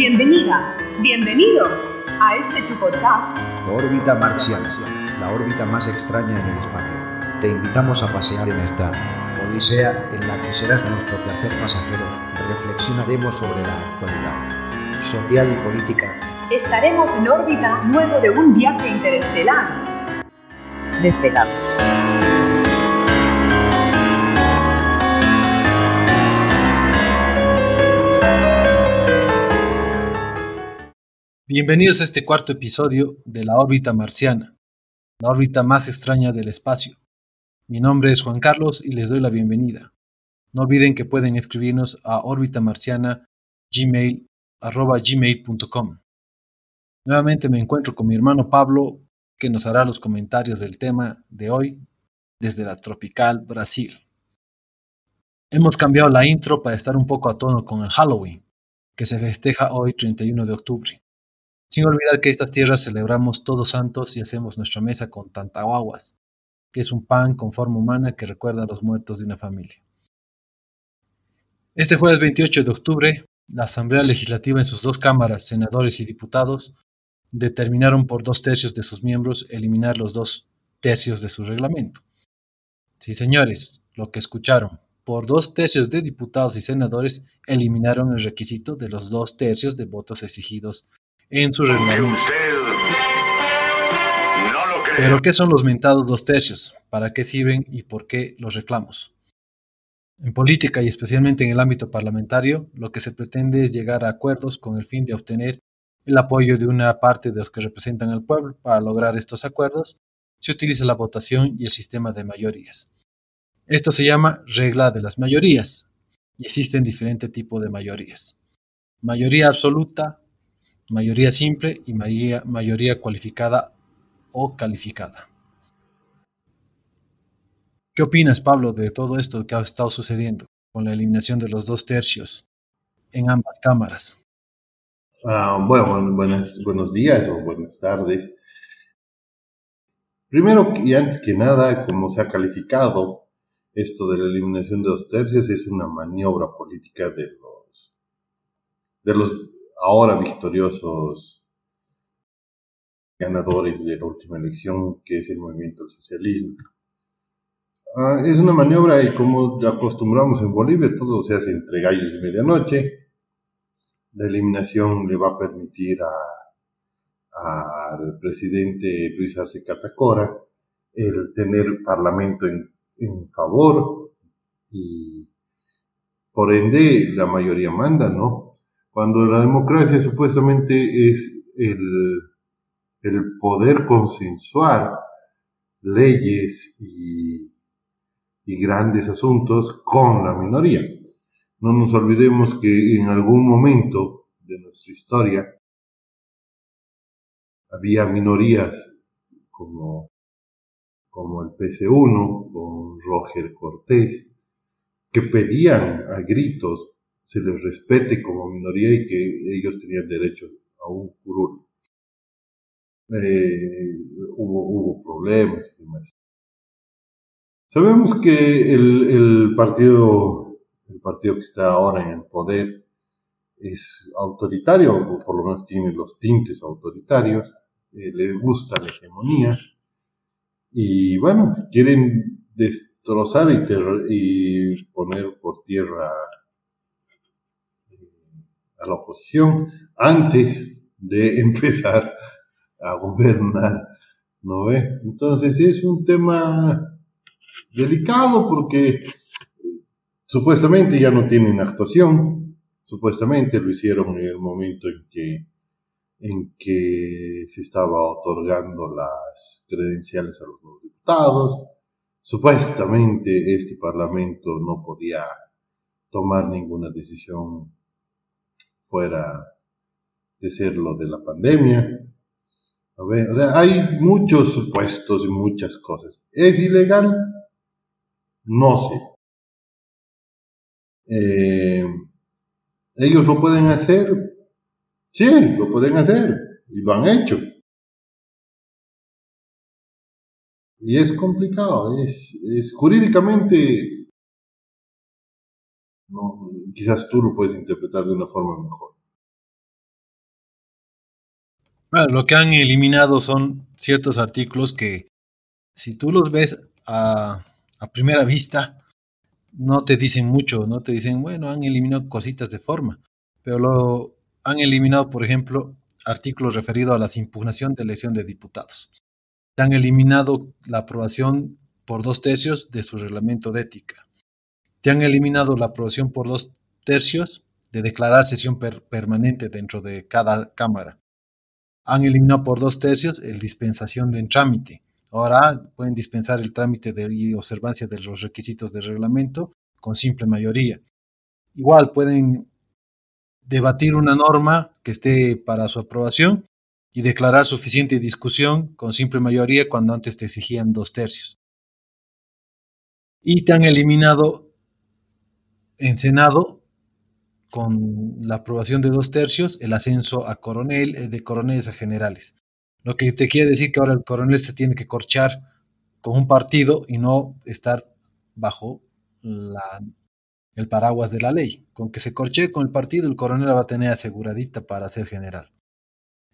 Bienvenida, bienvenido a este tu podcast. Órbita marciana, la órbita más extraña en el espacio. Te invitamos a pasear en esta odisea en la que serás nuestro placer pasajero. Reflexionaremos sobre la actualidad social y política. Estaremos en órbita luego de un viaje interestelar. Despegamos. Bienvenidos a este cuarto episodio de la órbita marciana, la órbita más extraña del espacio. Mi nombre es Juan Carlos y les doy la bienvenida. No olviden que pueden escribirnos a gmail.com. Nuevamente me encuentro con mi hermano Pablo, que nos hará los comentarios del tema de hoy desde la tropical Brasil. Hemos cambiado la intro para estar un poco a tono con el Halloween, que se festeja hoy 31 de octubre. Sin olvidar que estas tierras celebramos todos santos y hacemos nuestra mesa con tantahuaguas, que es un pan con forma humana que recuerda a los muertos de una familia. Este jueves 28 de octubre, la Asamblea Legislativa en sus dos cámaras, senadores y diputados, determinaron por dos tercios de sus miembros eliminar los dos tercios de su reglamento. Sí, señores, lo que escucharon, por dos tercios de diputados y senadores eliminaron el requisito de los dos tercios de votos exigidos en su reglamento. Pero ¿qué son los mentados dos tercios? ¿Para qué sirven y por qué los reclamos? En política y especialmente en el ámbito parlamentario, lo que se pretende es llegar a acuerdos con el fin de obtener el apoyo de una parte de los que representan al pueblo. Para lograr estos acuerdos, se utiliza la votación y el sistema de mayorías. Esto se llama regla de las mayorías y existen diferentes tipos de mayorías. Mayoría absoluta, mayoría simple y mayoría, mayoría cualificada o calificada. ¿Qué opinas, Pablo, de todo esto que ha estado sucediendo con la eliminación de los dos tercios en ambas cámaras? Ah, bueno, buenos días o buenas tardes. Primero y antes que nada, como se ha calificado, esto de la eliminación de dos tercios es una maniobra política de los, de los ahora victoriosos ganadores de la última elección, que es el movimiento del socialismo. Ah, es una maniobra y como acostumbramos en Bolivia, todo se hace entre gallos y medianoche. La eliminación le va a permitir al presidente Luis Arce Catacora el tener parlamento en, en favor y por ende la mayoría manda, ¿no? Cuando la democracia supuestamente es el, poder consensuar leyes y, y grandes asuntos con la minoría. No nos olvidemos que en algún momento de nuestra historia había minorías como, como el PC1, con Roger Cortés, que pedían a gritos se les respete como minoría y que ellos tenían derecho a un curul. Eh, hubo, hubo problemas y demás. Sabemos que el, partido, el partido que está ahora en el poder es autoritario, o por lo menos tiene los tintes autoritarios, eh, le gusta la hegemonía, y bueno, quieren destrozar y, y poner por tierra a la oposición antes de empezar a gobernar, ¿no ve? Entonces es un tema delicado porque eh, supuestamente ya no tienen actuación, supuestamente lo hicieron en el momento en que en que se estaba otorgando las credenciales a los nuevos diputados. Supuestamente este Parlamento no podía tomar ninguna decisión fuera de ser lo de la pandemia. O sea, hay muchos supuestos y muchas cosas. ¿Es ilegal? No sé. Eh, ¿Ellos lo pueden hacer? Sí, lo pueden hacer. Y lo han hecho. Y es complicado, es, es jurídicamente. Quizás tú lo puedes interpretar de una forma mejor. Bueno, lo que han eliminado son ciertos artículos que si tú los ves a, primera vista, no te dicen mucho, no te dicen, bueno, han eliminado cositas de forma, pero lo han eliminado, por ejemplo, artículos referidos a la impugnación de elección de diputados. Han eliminado la aprobación por dos tercios de su reglamento de ética. Te han eliminado la aprobación por dos tercios de declarar sesión permanente dentro de cada Cámara. Han eliminado por dos tercios el dispensación de trámite. Ahora pueden dispensar el trámite de observancia de los requisitos del reglamento con simple mayoría. Igual pueden debatir una norma que esté para su aprobación y declarar suficiente discusión con simple mayoría cuando antes te exigían dos tercios. Y te han eliminado en Senado con la aprobación de dos tercios el ascenso a coronel, eh, de coroneles a generales. Lo que te quiere decir que ahora el coronel se tiene que corchar con un partido y no estar bajo la el paraguas de la ley. Con que se corche con el partido, el coronel va a tener aseguradita para ser general.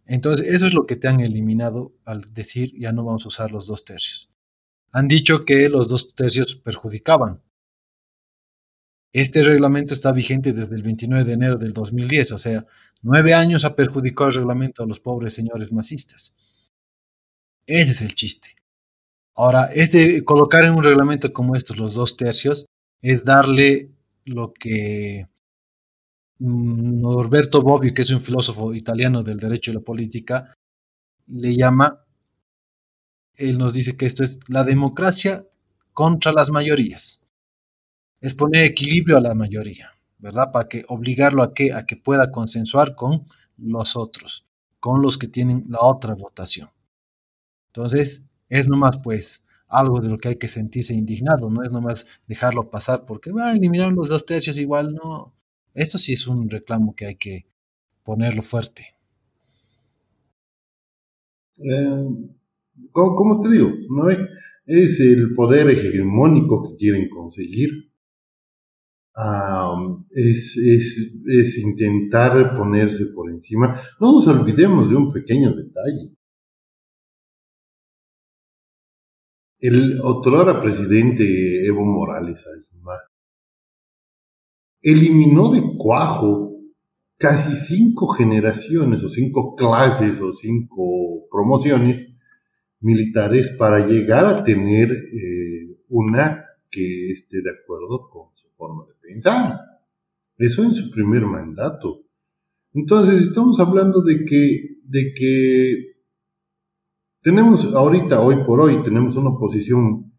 Entonces, eso es lo que te han eliminado al decir ya no vamos a usar los dos tercios. Han dicho que los dos tercios perjudicaban. Este reglamento está vigente desde el 29 de enero del 2010, o sea, nueve años ha perjudicado el reglamento a los pobres señores masistas. Ese es el chiste. Ahora, este, colocar en un reglamento como estos los dos tercios es darle lo que mm, Norberto Bobbio, que es un filósofo italiano del derecho y la política, le llama, él nos dice que esto es la democracia contra las mayorías. Es poner equilibrio a la mayoría, ¿verdad? Para que obligarlo a que, a que pueda consensuar con los otros, con los que tienen la otra votación. Entonces, es nomás pues algo de lo que hay que sentirse indignado, no es nomás dejarlo pasar porque va, eliminaron los dos tercios igual, no. Esto sí es un reclamo que hay que ponerlo fuerte. Eh, ¿cómo, te digo? ¿No es el poder hegemónico que quieren conseguir. Es, es, es intentar ponerse por encima. No nos olvidemos de un pequeño detalle. El otrora presidente Evo Morales eliminó de cuajo casi cinco generaciones o cinco clases o cinco promociones militares para llegar a tener eh, una que esté de acuerdo con forma de pensar. Eso en su primer mandato. Entonces estamos hablando de que, de que tenemos ahorita, hoy por hoy, tenemos una oposición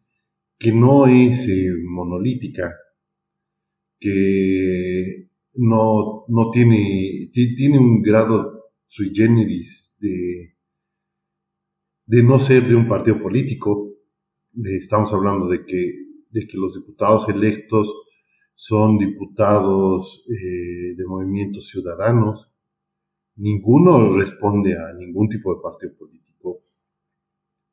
que no es eh, monolítica, que no, no tiene, tiene un grado sui generis de, de no ser de un partido político. Estamos hablando de que, de que los diputados electos son diputados eh, de movimientos ciudadanos. Ninguno responde a ningún tipo de partido político.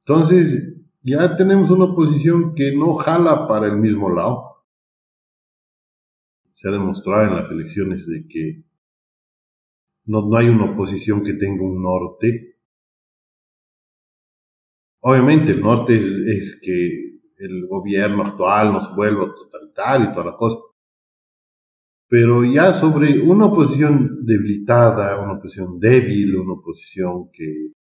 Entonces, ya tenemos una oposición que no jala para el mismo lado. Se ha demostrado en las elecciones de que no, hay una oposición que tenga un norte. Obviamente el norte es, que el gobierno actual nos vuelva totalitario y toda la cosa. Pero ya sobre una oposición debilitada, una oposición débil, una oposición que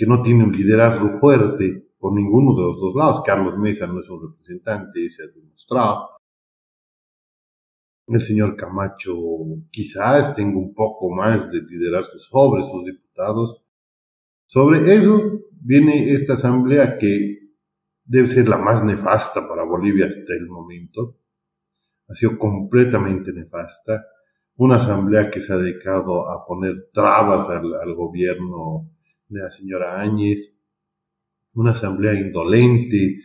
que no tiene un liderazgo fuerte por ninguno de los dos lados. Carlos Mesa no es un representante, se ha demostrado. El señor Camacho quizás tenga un poco más de liderazgo sobre sus diputados. Sobre eso viene esta asamblea que debe ser la más nefasta para Bolivia hasta el momento. Ha sido completamente nefasta. Una asamblea que se ha dedicado a poner trabas al, gobierno de la señora Áñez, una asamblea indolente,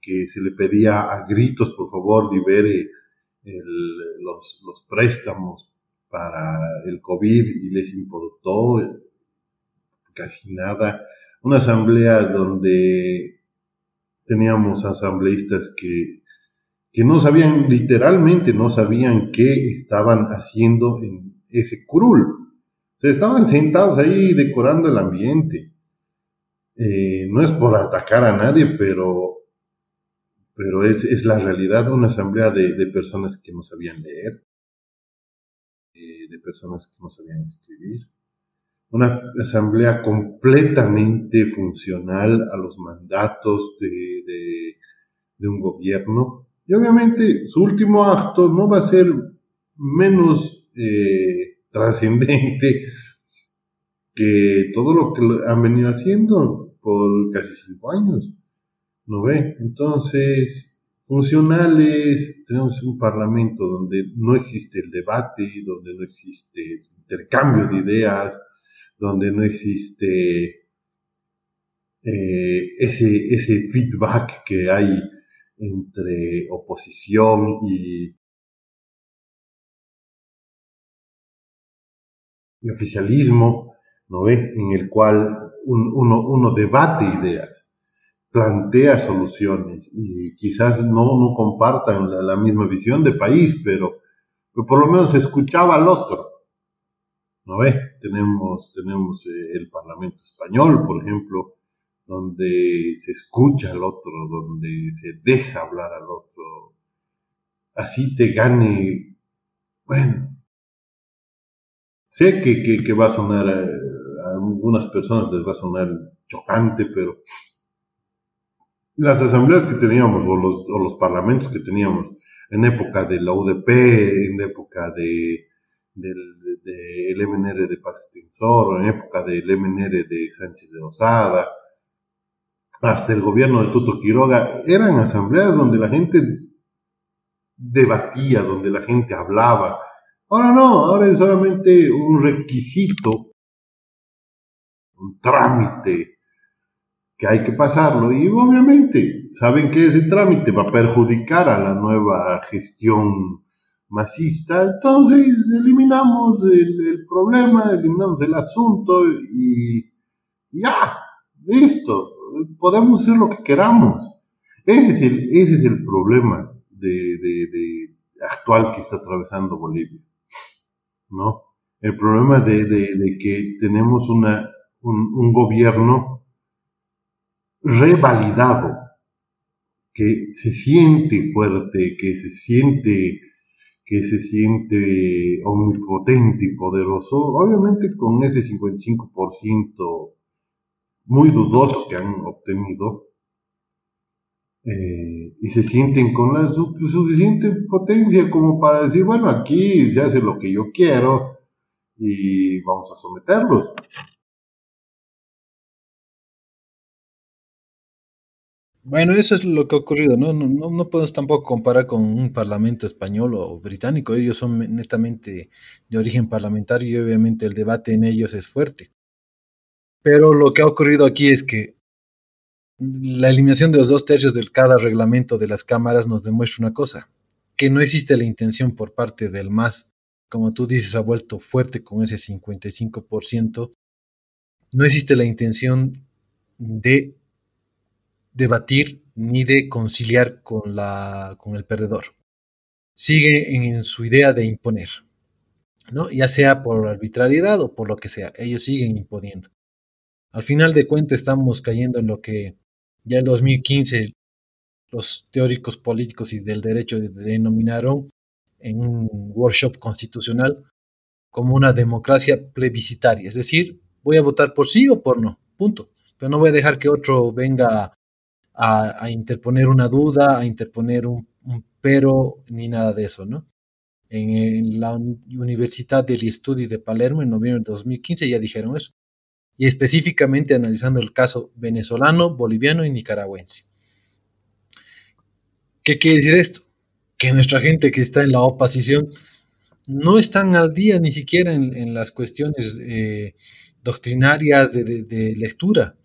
que se le pedía a gritos, por favor, libere los, los, préstamos para el COVID y les importó casi nada. Una asamblea donde teníamos asambleístas que, que no sabían, literalmente no sabían qué estaban haciendo en ese curul estaban sentados ahí decorando el ambiente. Eh, no es por atacar a nadie, pero, pero es, es la realidad una asamblea de, de personas que no sabían leer, eh, de personas que no sabían escribir. Una asamblea completamente funcional a los mandatos de, de un gobierno. Y obviamente su último acto no va a ser menos eh, trascendente que todo lo que han venido haciendo por casi cinco años. ¿No ve? Entonces, funcionales, tenemos un parlamento donde no existe el debate, donde no existe intercambio de ideas, donde no existe eh, ese, ese feedback que hay entre oposición y, oficialismo, ¿no ve? En el cual uno, uno debate ideas, plantea soluciones y quizás no, no compartan la, misma visión de país, pero, por lo menos escuchaba al otro. ¿No ve? Tenemos, tenemos eh, el Parlamento Español, por ejemplo, donde se escucha al otro, donde se deja hablar al otro. Así te gane, bueno, sé que, que, va a sonar eh, algunas personas les va a sonar chocante, pero las asambleas que teníamos o los, o los parlamentos que teníamos en época de la UDP, en época de, del de, el MNR de Paz o en época del MNR de Sánchez de Osada, hasta el gobierno de Tuto Quiroga, eran asambleas donde la gente debatía, donde la gente hablaba. Ahora no, ahora es solamente un requisito un trámite que hay que pasarlo. Y obviamente saben que ese trámite va a perjudicar a la nueva gestión masista, entonces eliminamos el, problema, eliminamos el asunto y ya, listo, podemos hacer lo que queramos. Ese es el, ese es el problema de, de, actual que está atravesando Bolivia, ¿no? El problema de, de que tenemos una un, gobierno revalidado, que se siente fuerte, que se siente que se siente omnipotente y poderoso, obviamente con ese 55% muy dudoso que han obtenido, eh, y se sienten con la suficiente potencia como para decir, bueno, aquí se hace lo que yo quiero y vamos a someterlos. Bueno, eso es lo que ha ocurrido, ¿no? No, no, no podemos tampoco comparar con un parlamento español o británico, ellos son netamente de origen parlamentario y obviamente el debate en ellos es fuerte. Pero lo que ha ocurrido aquí es que la eliminación de los dos tercios de cada reglamento de las cámaras nos demuestra una cosa, que no existe la intención por parte del MAS, como tú dices, ha vuelto fuerte con ese 55%, no existe la intención de debatir ni de conciliar con, la, con el perdedor. Sigue en, su idea de imponer, ¿no? ya sea por arbitrariedad o por lo que sea, ellos siguen imponiendo. Al final de cuentas estamos cayendo en lo que ya en 2015 los teóricos políticos y del derecho denominaron en un workshop constitucional como una democracia plebiscitaria, es decir, voy a votar por sí o por no, punto. Pero no voy a dejar que otro venga a, interponer una duda, a interponer un, pero, ni nada de eso, ¿no? En, la Universidad del Estudio de Palermo, en noviembre de 2015, ya dijeron eso. Y específicamente analizando el caso venezolano, boliviano y nicaragüense. ¿Qué quiere decir esto? Que nuestra gente que está en la oposición no están al día ni siquiera en, las cuestiones eh, doctrinarias de lectura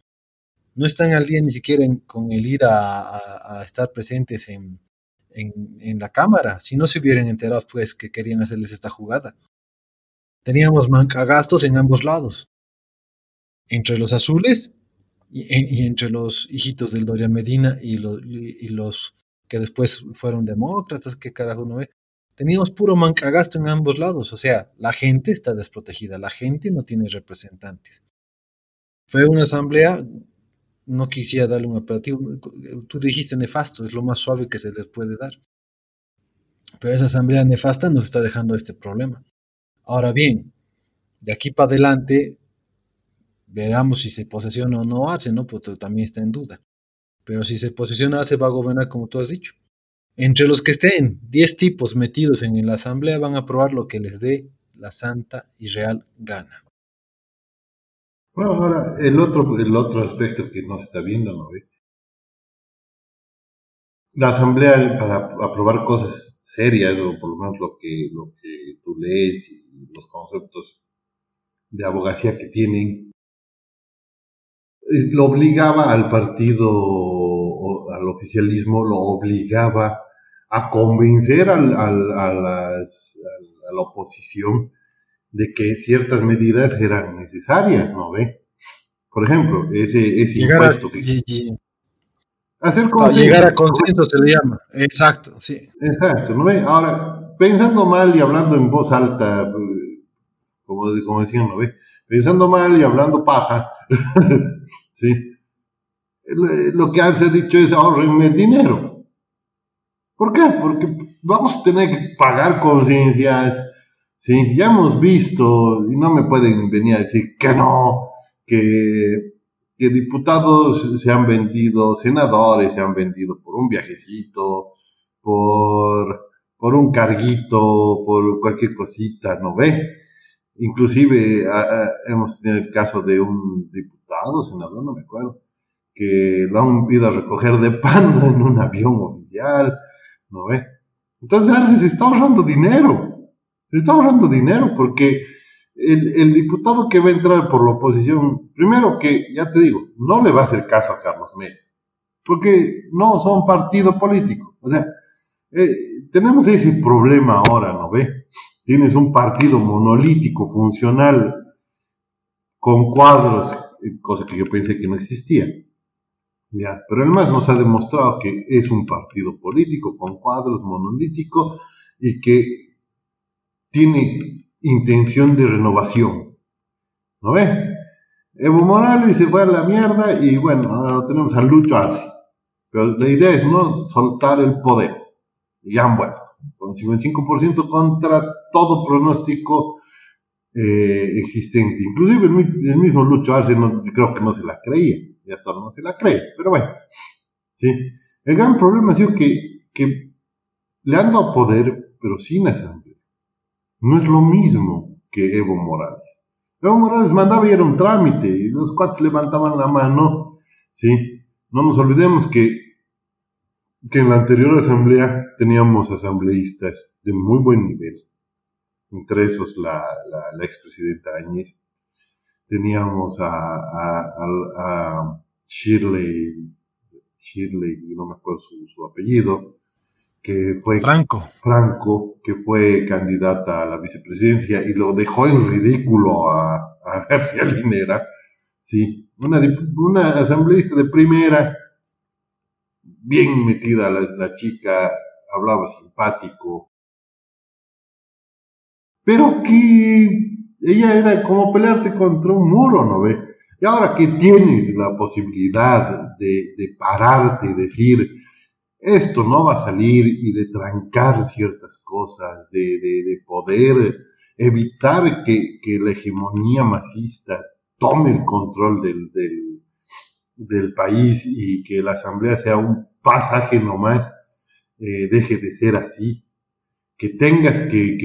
no están al día ni siquiera con el ir a, estar presentes en, la Cámara, si no se hubieran enterado pues que querían hacerles esta jugada. Teníamos gastos en ambos lados, entre los azules y, entre los hijitos del Doria Medina y, y, los que después fueron demócratas, que carajo no ve. teníamos puro mancagasto en ambos lados, o sea, la gente está desprotegida, la gente no tiene representantes. Fue una asamblea, no quisiera darle un operativo, tú dijiste nefasto, es lo más suave que se les puede dar. Pero esa asamblea nefasta nos está dejando este problema. Ahora bien, de aquí para adelante, veremos si se posesiona o no hace, ¿no? Porque también está en duda. Pero si se posiciona, se va a gobernar como tú has dicho. Entre los que estén 10 tipos metidos en la asamblea van a aprobar lo que les dé la santa y real gana. Bueno, ahora, el otro, el otro aspecto que no se está viendo, ¿no ve? La asamblea para aprobar cosas serias, o por lo menos lo que, lo que tú lees y los conceptos de abogacía que tienen, eh, lo obligaba al partido, al oficialismo, lo obligaba a convencer al, al, a, las, a, la oposición de que ciertas medidas eran necesarias, ¿no ve? Por ejemplo, ese, ese impuesto que... Hacer llegar a consenso se le llama, exacto, sí. Exacto, ¿no ve? Ahora, pensando mal y hablando en voz alta, como, como decían, ¿no ve? Pensando mal y hablando paja, ¿sí? Lo que se ha dicho es ahorrenme dinero. ¿Por qué? Porque vamos a tener que pagar conciencias, ¿sí? Ya hemos visto, y no me pueden venir a decir que no, que, que diputados se han vendido, senadores se han vendido por un viajecito, por, por un carguito, por cualquier cosita, ¿no ve? Inclusive hemos tenido el caso de un diputado, senador, no me acuerdo, que lo han ido a recoger de pan en un avión oficial, ¿no ve? Entonces se está ahorrando dinero, se está ahorrando dinero porque el, el, diputado que va a entrar por la oposición, primero que, ya te digo, no le va a hacer caso a Carlos Mesa, porque no son partido político. O sea, eh, tenemos ese problema ahora, ¿no ve? Tienes un partido monolítico, funcional, con cuadros, cosa que yo pensé que no existía. Ya, pero además nos ha demostrado que es un partido político con cuadros monolítico y que tiene intención de renovación. ¿No ve? Evo Morales se fue a la mierda y bueno, ahora tenemos a Lucho Arce. Pero la idea es no soltar el poder. Y han vuelto. Con 55% contra todo pronóstico eh, existente. Inclusive el, mismo Lucho Arce no, creo que no se la creía. Ya hasta no se la cree. Pero bueno. ¿sí? El gran problema ha sido que, que le han dado poder, pero sin asamblea no es lo mismo que Evo Morales. Evo Morales mandaba y era un trámite, y los cuates levantaban la mano, ¿sí? No nos olvidemos que, que en la anterior asamblea teníamos asambleístas de muy buen nivel, entre esos la, la, expresidenta Áñez, teníamos a, a, a, Shirley, Shirley, no me acuerdo su apellido, que fue Franco. Franco, que fue candidata a la vicepresidencia y lo dejó en ridículo a, a García Linera, sí, una, una asambleísta de primera, bien metida la, la chica, hablaba simpático, pero que ella era como pelearte contra un muro, ¿no ve? Y ahora que tienes la posibilidad de, pararte y decir, esto no va a salir y de trancar ciertas cosas, de, de, poder evitar que, la hegemonía masista tome el control del, país y que la asamblea sea un pasaje nomás, eh, deje de ser así. Que tengas que,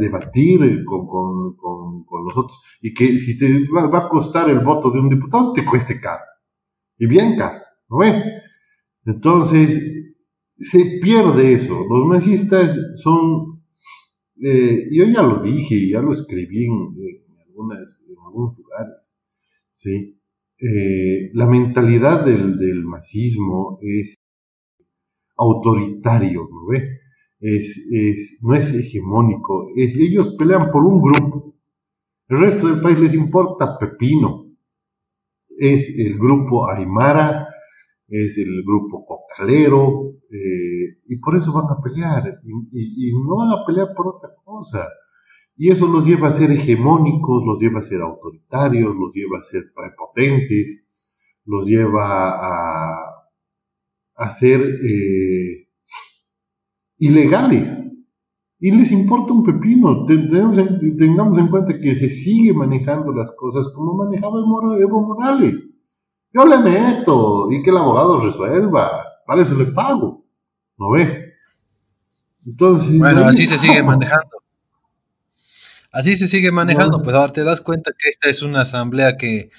debatir con, los otros y que si te va, a costar el voto de un diputado, te cueste caro. Y bien caro, ¿no ves? Entonces, se pierde eso. Los masistas son, eh, yo ya lo dije, ya lo escribí en algunos lugares, ¿sí? Eh, la mentalidad del, del masismo es autoritario, ¿no ve? Es, es, no es hegemónico, es, ellos pelean por un grupo, el resto del país les importa pepino, es el grupo Aymara, es el grupo cocalero, eh, y por eso van a pelear, y, no van a pelear por otra cosa. Y eso los lleva a ser hegemónicos, los lleva a ser autoritarios, los lleva a ser prepotentes, los lleva a, a ser eh, ilegales. Y les importa un pepino. Tengamos en cuenta que se sigue manejando las cosas como manejaba Evo Morales. Yo le meto y que el abogado resuelva. Para eso le pago. ¿No ve? Entonces. Bueno, así se sigue manejando. Así se sigue manejando. Pues ahora te das cuenta que esta es una asamblea que.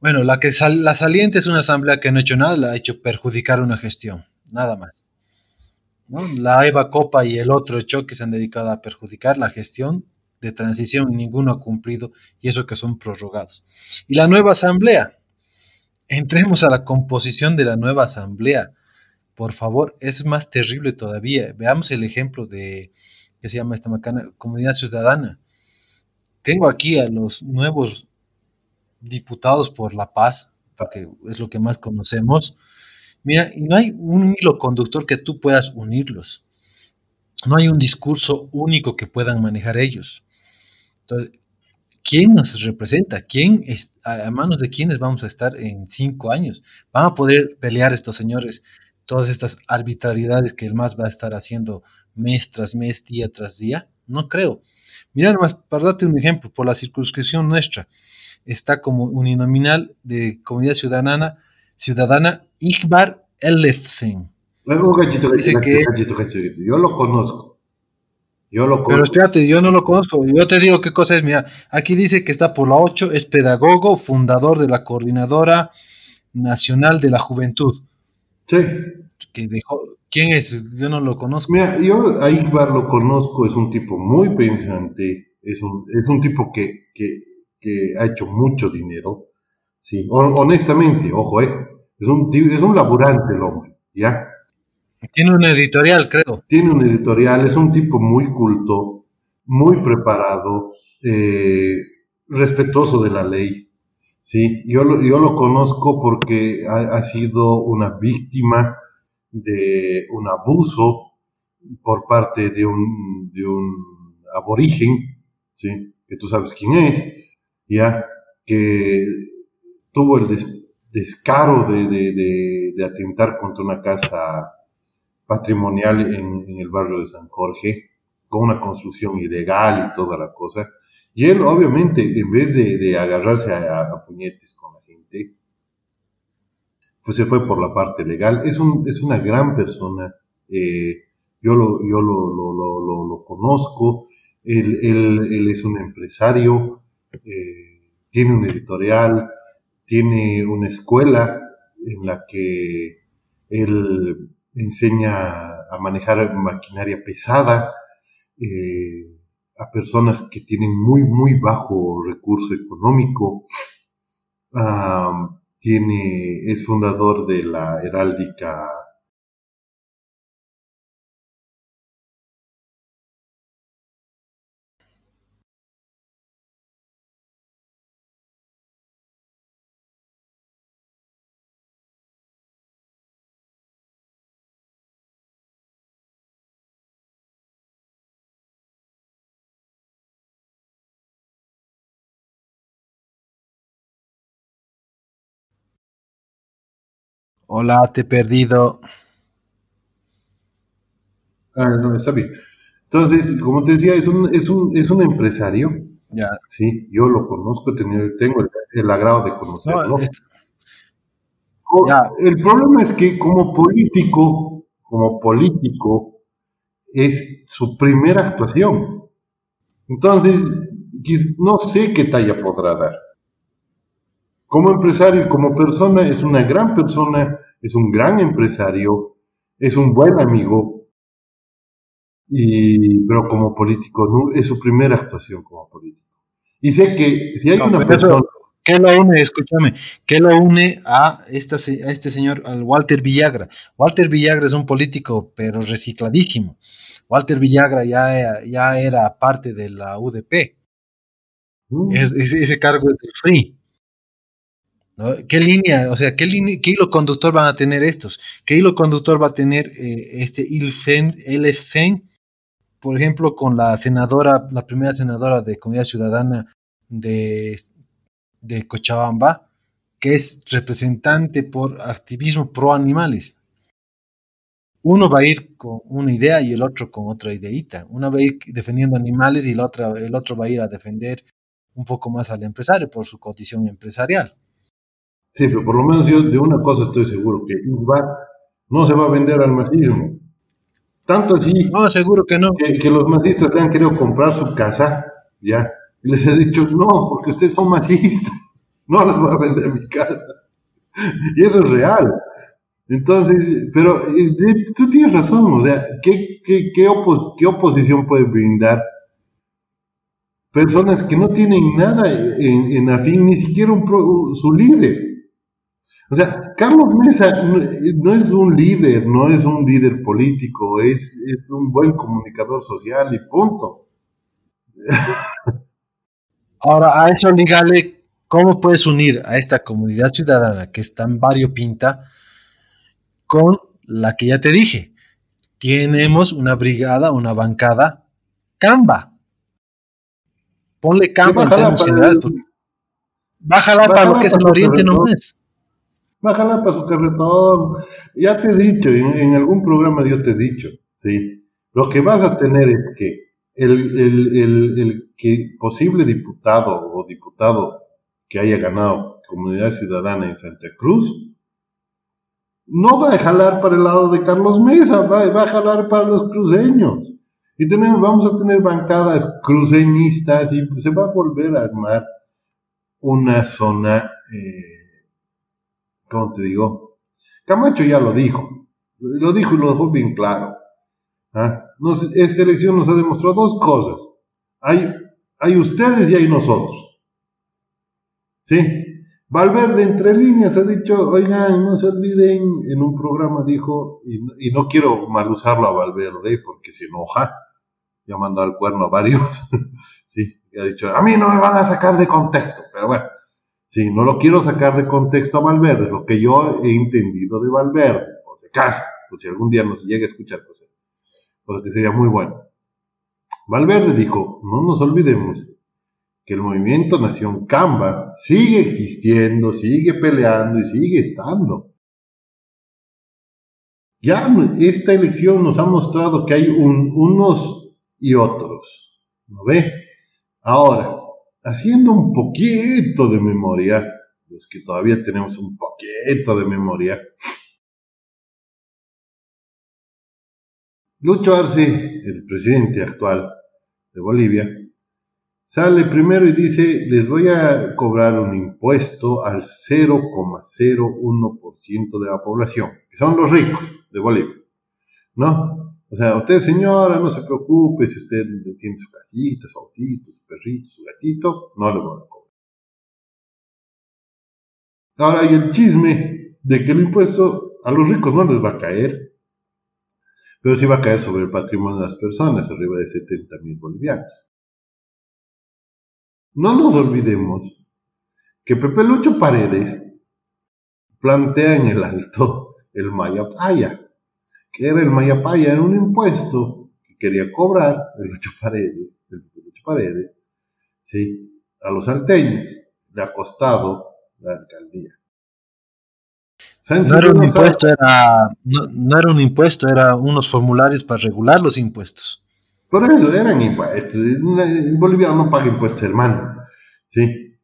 Bueno, la que la saliente es una asamblea que no ha hecho nada, la ha hecho perjudicar una gestión. Nada más. La EVA Copa y el otro choque se han dedicado a perjudicar la gestión de transición ninguno ha cumplido, y eso que son prorrogados. Y la nueva asamblea. Entremos a la composición de la nueva asamblea. Por favor, es más terrible todavía. Veamos el ejemplo de, que se llama esta macana, comunidad ciudadana. Tengo aquí a los nuevos diputados por la paz, porque es lo que más conocemos, Mira, no hay un hilo conductor que tú puedas unirlos. No hay un discurso único que puedan manejar ellos. Entonces, ¿quién nos representa? ¿Quién es, a manos de quiénes vamos a estar en cinco años? ¿Van a poder pelear estos señores todas estas arbitrariedades que el MAS va a estar haciendo mes tras mes, día tras día? No creo. Mira, nomás, para darte un ejemplo, por la circunscripción nuestra, está como uninominal de comunidad ciudadana ciudadana Igbar Elefsen. Dice que... Yo lo conozco. Yo lo conozco. Pero espérate, yo no lo conozco. Yo te digo qué cosa es. Mira, aquí dice que está por la 8, es pedagogo, fundador de la Coordinadora Nacional de la Juventud. Sí. Que dejó, ¿Quién es? Yo no lo conozco. Mira, yo a Igbar lo conozco, es un tipo muy pensante, es un, es un tipo que, que, que ha hecho mucho dinero. Sí, honestamente, ojo, eh, es un, es un laburante el hombre, ¿ya? Tiene un editorial, creo. Tiene un editorial, es un tipo muy culto, muy preparado, eh, respetuoso de la ley. Sí, yo lo, yo lo conozco porque ha, sido una víctima de un abuso por parte de un, de un aborigen, ¿sí? que tú sabes quién es, ya, que tuvo el, descaro de, de, atentar contra una casa patrimonial en, el barrio de San Jorge, con una construcción ilegal y toda la cosa. Y él, obviamente, en vez de, agarrarse a, puñetes con la gente, pues se fue por la parte legal. Es, un, es una gran persona. Eh, yo lo, yo lo, lo, lo, conozco. Él, él, es un empresario, eh, tiene un editorial, tiene una escuela en la que él enseña a manejar maquinaria pesada eh, a personas que tienen muy, muy bajo recurso económico. tiene, es fundador de la heráldica Hola, te he perdido. Ah, no, está bien. Entonces, como te decía, es un, es un, es un empresario. Ya. Sí, yo lo conozco, tengo el, agrado de conocerlo. El problema es que como político, como político, es su primera actuación. Entonces, no sé qué talla podrá dar. Como empresario y como persona, es una gran persona, es un gran empresario, es un buen amigo, y, pero como político, es su primera actuación como político. Y sé que si hay una persona... ¿Qué lo une? Escúchame, ¿qué lo une a, esta, a este señor, al Walter Villagra? Walter Villagra es un político, pero recicladísimo. Walter Villagra ya, ya era parte de la UDP. Mm. ese cargo es del FRI. ¿Qué línea, o sea, qué, hilo conductor van a tener estos? ¿Qué hilo conductor va a tener eh, este ILFEN, por ejemplo, con la senadora, la primera senadora de Comunidad Ciudadana de, de Cochabamba, que es representante por activismo pro animales? Uno va a ir con una idea y el otro con otra ideita. Uno va a ir defendiendo animales y el otro, el otro va a ir a defender un poco más al empresario por su condición empresarial. Sí, pero por lo menos yo de una cosa estoy seguro, que ISBAC no se va a vender al masismo. Tanto así no, seguro que no. Que, los masistas le han querido comprar su casa, ya, y les he dicho, no, porque ustedes son masistas, no les voy a vender mi casa. Y eso es real. Entonces, pero eh, tú tienes razón, o sea, ¿qué, qué, qué, oposición puede brindar personas que no tienen nada en, en afín, ni siquiera un su líder? O sea, Carlos Mesa no es un líder, no es un líder político, es, es un buen comunicador social y punto. Ahora, a eso dígale, ¿cómo puedes unir a esta comunidad ciudadana que está en variopinta con la que ya te dije? Tenemos una brigada, una bancada, Camba. Ponle Camba en términos generales. Bájala para lo que es el oriente nomás. Bájala para su carretón. Ya te he dicho, en, algún programa yo te he dicho, ¿sí? Lo que vas a tener es que el, el, el, que posible diputado o diputado que haya ganado Comunidad Ciudadana en Santa Cruz, no va a jalar para el lado de Carlos Mesa, va, va a jalar para los cruceños. Y tenemos, vamos a tener bancadas cruceñistas y se va a volver a armar una zona eh, ¿cómo te digo? Camacho ya lo dijo, lo dijo y lo dejó bien claro. ¿ah? esta elección nos ha demostrado dos cosas. Hay, ustedes y hay nosotros. ¿Sí? Valverde entre líneas ha dicho, oigan, no se olviden, en un programa dijo, y, no quiero mal usarlo a Valverde porque se enoja, ya mandado al cuerno a varios, sí, y ha dicho, a mí no me van a sacar de contexto, pero bueno, Sí, no lo quiero sacar de contexto a Valverde, lo que yo he entendido de Valverde, por si acaso, por si algún día nos llega a escuchar cosas, pues que sería muy bueno. Valverde dijo, no nos olvidemos que el movimiento Nación Camba sigue existiendo, sigue peleando y sigue estando. Ya esta elección nos ha mostrado que hay unos y otros, ¿no ve? Ahora, haciendo un poquito de memoria, los que todavía tenemos un poquito de memoria, Lucho Arce, el presidente actual de Bolivia, sale primero y dice, les voy a cobrar un impuesto al 0,01% de la población, que son los ricos de Bolivia, ¿no? O sea, usted señora, no se preocupe si usted tiene su casita, su autito, su perrito, su gatito, no le voy a cobrar. Ahora hay el chisme de que el impuesto a los ricos no les va a caer, pero sí va a caer sobre el patrimonio de las personas, arriba de 70 mil bolivianos. No nos olvidemos que Pepe Lucho Paredes plantea en el alto el Maya Paya que era el Mayapaya, era un impuesto que quería cobrar el Lucho Paredes, el Lucho Paredes, ¿sí? a los salteños, le ha costado la alcaldía. no era un impuesto, era, no, era un impuesto, era unos formularios para regular los impuestos. Por eso eran impuestos. En Bolivia no paga impuestos, hermano. ¿sí?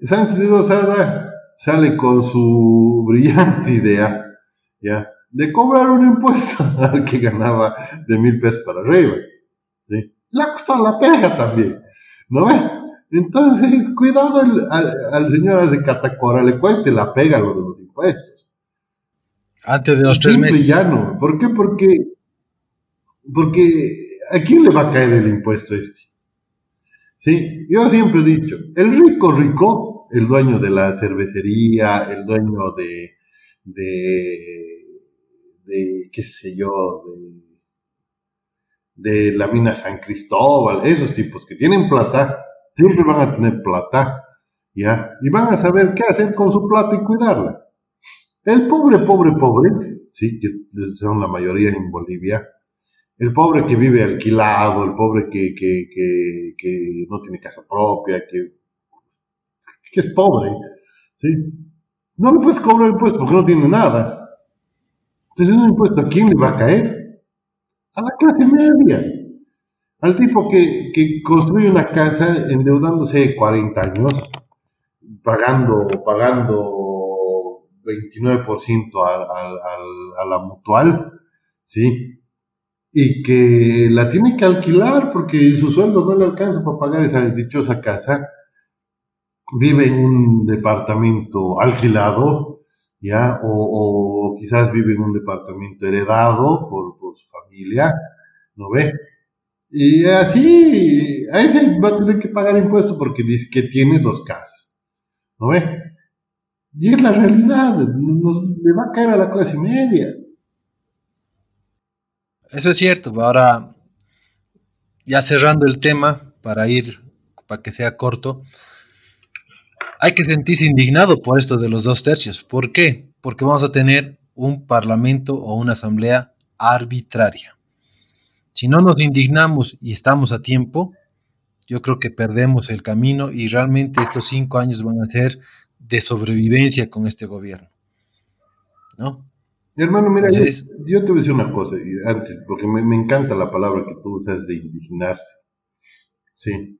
Sánchez de Rosada sale con su brillante idea, ¿ya? De cobrar un impuesto al que ganaba de mil pesos para arriba. ¿sí? Le ha costado la pega también, ¿no ve? Entonces, cuidado al, señor de Catacora, le cueste la pega lo de los impuestos. Antes de los tres meses. ¿Por qué? Porque, porque ¿a quién le va a caer el impuesto este? Sí, yo siempre he dicho, el rico rico, el dueño de la cervecería, el dueño de, de de, qué sé yo, de, de la mina San Cristóbal, esos tipos que tienen plata, siempre van a tener plata, ¿ya? Y van a saber qué hacer con su plata y cuidarla. El pobre, pobre, pobre, sí, que son la mayoría en Bolivia, el pobre que vive alquilado, el pobre que, que, que, no tiene casa propia, que, que es pobre, ¿sí? No le puedes cobrar impuesto porque no tiene nada. Entonces, un impuesto a quién le va a caer? A la clase media. Al tipo que, que construye una casa endeudándose 40 años, pagando, pagando 29% a, a, a la mutual, ¿sí? y que la tiene que alquilar porque su sueldo no le alcanza para pagar esa dichosa casa, vive en un departamento alquilado, O, quizás vive en un departamento heredado por, su familia, ¿no ve? Y así, a ese va a tener que pagar impuestos porque dice que tiene dos casas, ¿no ve? Y es la realidad, le va a caer a la clase media. Eso es cierto. Ahora, ya cerrando el tema, para ir, para que sea corto, hay que sentirse indignado por esto de los dos tercios. ¿Por qué? Porque vamos a tener un parlamento o una asamblea arbitraria. Si no nos indignamos y estamos a tiempo, yo creo que perdemos el camino y realmente estos cinco años van a ser de sobrevivencia con este gobierno. ¿No? hermano, mira, yo, te voy a decir una cosa antes, porque me, encanta la palabra que tú usas de indignarse. Sí.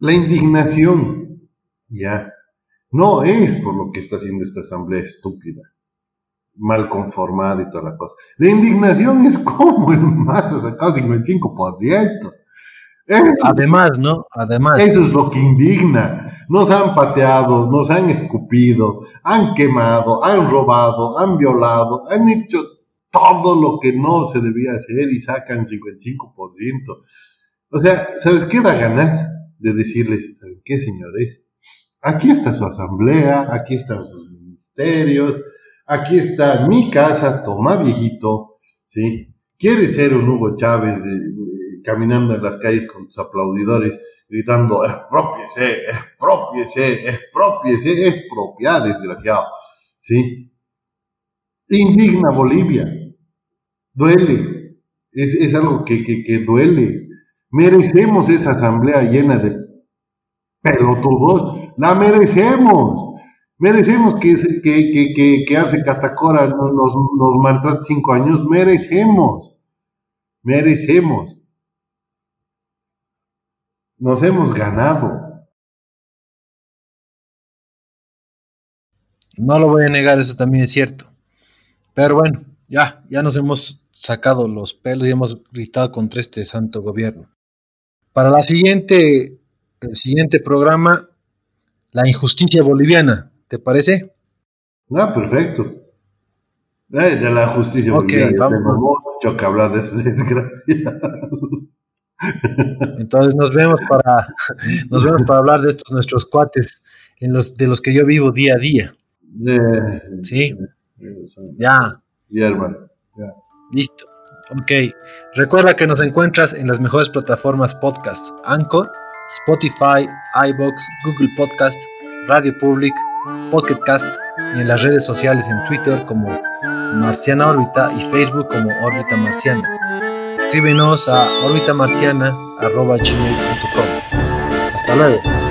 La indignación, ya, no es por lo que está haciendo esta asamblea estúpida, mal conformada y toda la cosa. La indignación es como el más ha sacado 55%. Además, ¿no? Además. Eso es lo que indigna. Nos han pateado, nos han escupido, han quemado, han robado, han violado, han hecho todo lo que no se debía hacer y sacan 55%. O sea, ¿sabes qué da ganas de decirles, ¿saben qué, señores? Aquí está su asamblea, aquí están sus ministerios, aquí está mi casa, toma viejito, ¿sí? ¿Quiere ser un Hugo Chávez caminando en las calles con sus aplaudidores? gritando, expropiese, expropiese, expropiese, expropia, desgraciado. ¿Sí? Indigna Bolivia. Duele. Es, es algo que, que, que, duele. Merecemos esa asamblea llena de pelotudos. La merecemos. Merecemos que, que, que, que, que Catacora nos, nos maltrate cinco años. Merecemos. Merecemos. Nos hemos ganado. No lo voy a negar, eso también es cierto. Pero bueno, ya, ya nos hemos sacado los pelos y hemos gritado contra este santo gobierno. Para la siguiente, el siguiente programa, la injusticia boliviana, ¿te parece? Ah, perfecto. Eh, de la justicia boliviana. Vamos. Tenemos mucho que hablar de eso, desgracia. Entonces nos vemos para nos vemos para hablar de estos nuestros cuates en los de los que yo vivo día a día. sí. ya. Ya, hermano. Listo. Ok. Recuerda que nos encuentras en las mejores plataformas podcast: Anchor, Spotify, iBox, Google Podcast, Radio Public, Pocket Cast y en las redes sociales en Twitter como Marciana Órbita y Facebook como Órbita Marciana escríbenos a orbitamarciana.com. Hasta luego.